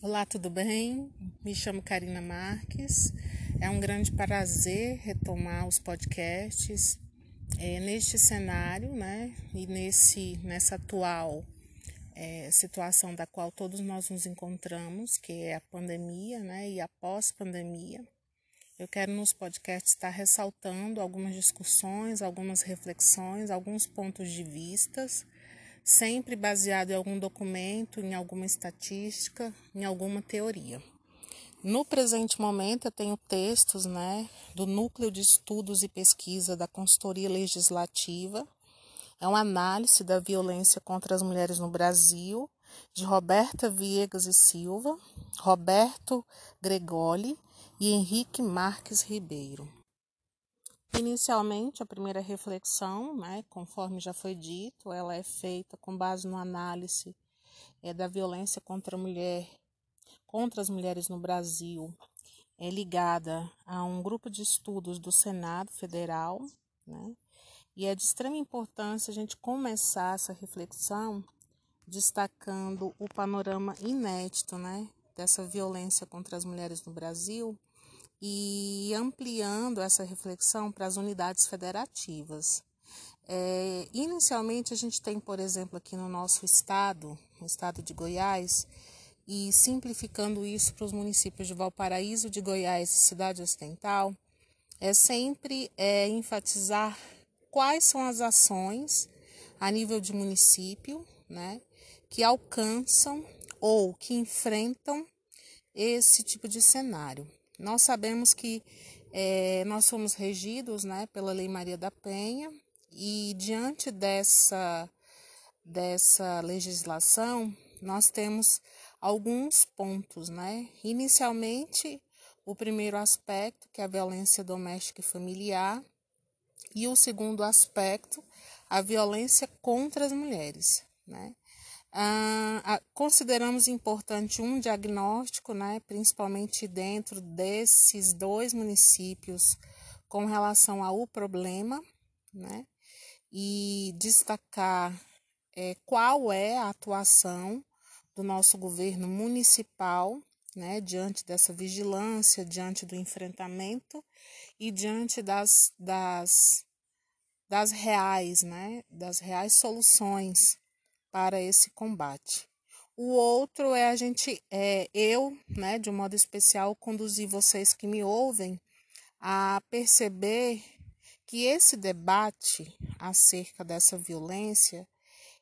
Olá, tudo bem? Me chamo Karina Marques. É um grande prazer retomar os podcasts é, neste cenário, né? E nesse, nessa atual é, situação da qual todos nós nos encontramos, que é a pandemia, né? E a pós-pandemia. Eu quero nos podcasts estar ressaltando algumas discussões, algumas reflexões, alguns pontos de vistas sempre baseado em algum documento, em alguma estatística, em alguma teoria. No presente momento, eu tenho textos né, do Núcleo de Estudos e Pesquisa da Consultoria Legislativa. É uma análise da violência contra as mulheres no Brasil, de Roberta Viegas e Silva, Roberto Gregoli e Henrique Marques Ribeiro. Inicialmente, a primeira reflexão, né, conforme já foi dito, ela é feita com base no análise é, da violência contra a mulher, contra as mulheres no Brasil, é ligada a um grupo de estudos do Senado Federal, né, e é de extrema importância a gente começar essa reflexão destacando o panorama inédito, né, dessa violência contra as mulheres no Brasil e ampliando essa reflexão para as unidades federativas. É, inicialmente, a gente tem, por exemplo, aqui no nosso estado, no estado de Goiás, e simplificando isso para os municípios de Valparaíso, de Goiás e Cidade Ocidental, é sempre é, enfatizar quais são as ações a nível de município, né, que alcançam ou que enfrentam esse tipo de cenário. Nós sabemos que é, nós somos regidos né, pela Lei Maria da Penha e diante dessa, dessa legislação nós temos alguns pontos. Né? Inicialmente, o primeiro aspecto, que é a violência doméstica e familiar, e o segundo aspecto, a violência contra as mulheres. Né? Ah, consideramos importante um diagnóstico, né, principalmente dentro desses dois municípios, com relação ao problema, né, e destacar é, qual é a atuação do nosso governo municipal, né, diante dessa vigilância, diante do enfrentamento e diante das, das, das reais, né, das reais soluções para esse combate. O outro é a gente, é, eu, né, de um modo especial, conduzir vocês que me ouvem a perceber que esse debate acerca dessa violência,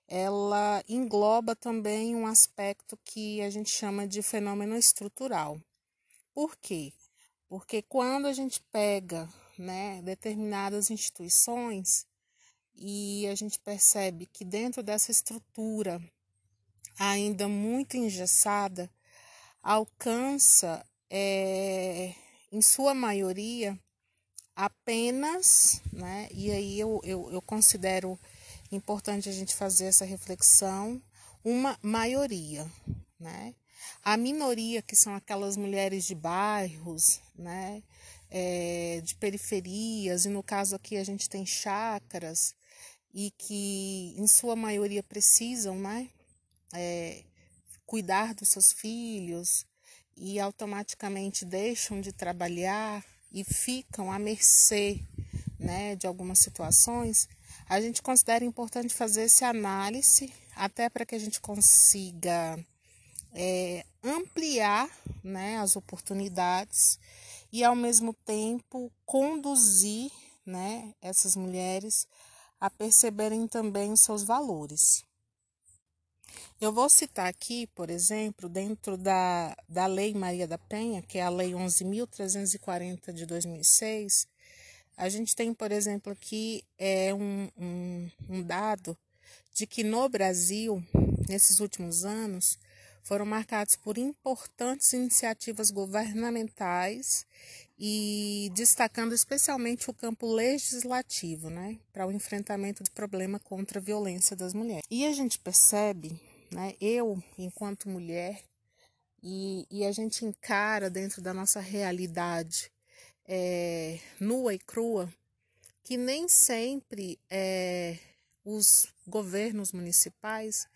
ela engloba também um aspecto que a gente chama de fenômeno estrutural. Por quê? Porque quando a gente pega né, determinadas instituições, e a gente percebe que dentro dessa estrutura ainda muito engessada, alcança, é, em sua maioria, apenas, né, e aí eu, eu, eu considero importante a gente fazer essa reflexão, uma maioria, né? A minoria, que são aquelas mulheres de bairros, né, é, de periferias, e no caso aqui a gente tem chácaras, e que, em sua maioria, precisam né, é, cuidar dos seus filhos e automaticamente deixam de trabalhar e ficam à mercê né, de algumas situações, a gente considera importante fazer essa análise até para que a gente consiga é, ampliar né, as oportunidades e ao mesmo tempo conduzir né, essas mulheres a perceberem também os seus valores. Eu vou citar aqui, por exemplo, dentro da, da Lei Maria da Penha, que é a Lei 11.340 de 2006, a gente tem, por exemplo, aqui é um, um, um dado de que no Brasil, nesses últimos anos, foram marcados por importantes iniciativas governamentais e destacando especialmente o campo legislativo, né, para o enfrentamento do problema contra a violência das mulheres. E a gente percebe, né, eu enquanto mulher, e, e a gente encara dentro da nossa realidade é, nua e crua, que nem sempre é, os governos municipais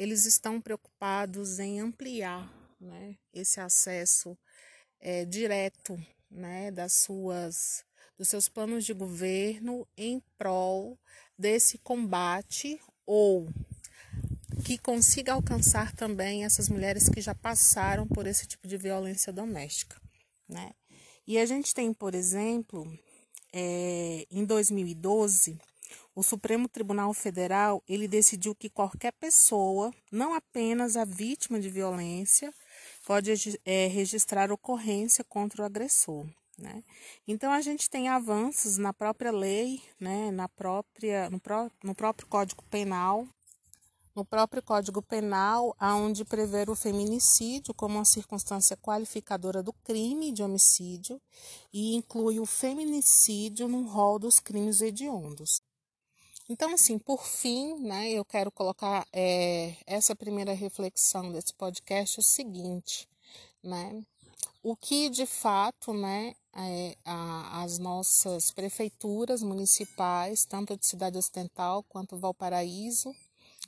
eles estão preocupados em ampliar né, esse acesso é, direto né, das suas, dos seus planos de governo em prol desse combate ou que consiga alcançar também essas mulheres que já passaram por esse tipo de violência doméstica, né? E a gente tem, por exemplo, é, em 2012, o Supremo Tribunal Federal ele decidiu que qualquer pessoa, não apenas a vítima de violência, pode é, registrar ocorrência contra o agressor. Né? Então a gente tem avanços na própria lei, né, na própria, no, pró no próprio Código Penal, no próprio Código Penal, aonde prevê o feminicídio como uma circunstância qualificadora do crime de homicídio e inclui o feminicídio no rol dos crimes hediondos. Então, assim, por fim, né, eu quero colocar é, essa primeira reflexão desse podcast o seguinte, né? O que de fato, né, é, a, as nossas prefeituras municipais, tanto de Cidade Ocidental quanto Valparaíso,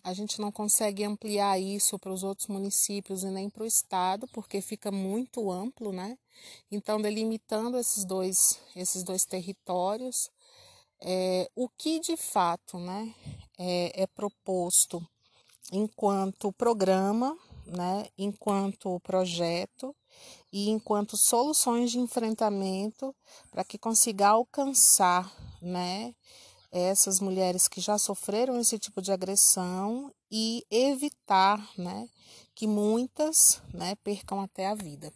a gente não consegue ampliar isso para os outros municípios e nem para o estado, porque fica muito amplo, né? Então, delimitando esses dois, esses dois territórios, é, o que de fato né, é, é proposto enquanto programa, né, enquanto projeto e enquanto soluções de enfrentamento para que consiga alcançar né, essas mulheres que já sofreram esse tipo de agressão e evitar né, que muitas né, percam até a vida.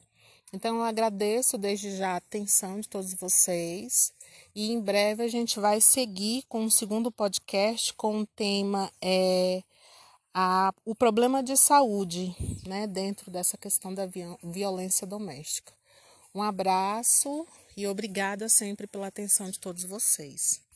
Então, eu agradeço desde já a atenção de todos vocês e em breve a gente vai seguir com o um segundo podcast com o tema é, a, o problema de saúde né, dentro dessa questão da violência doméstica. Um abraço e obrigada sempre pela atenção de todos vocês.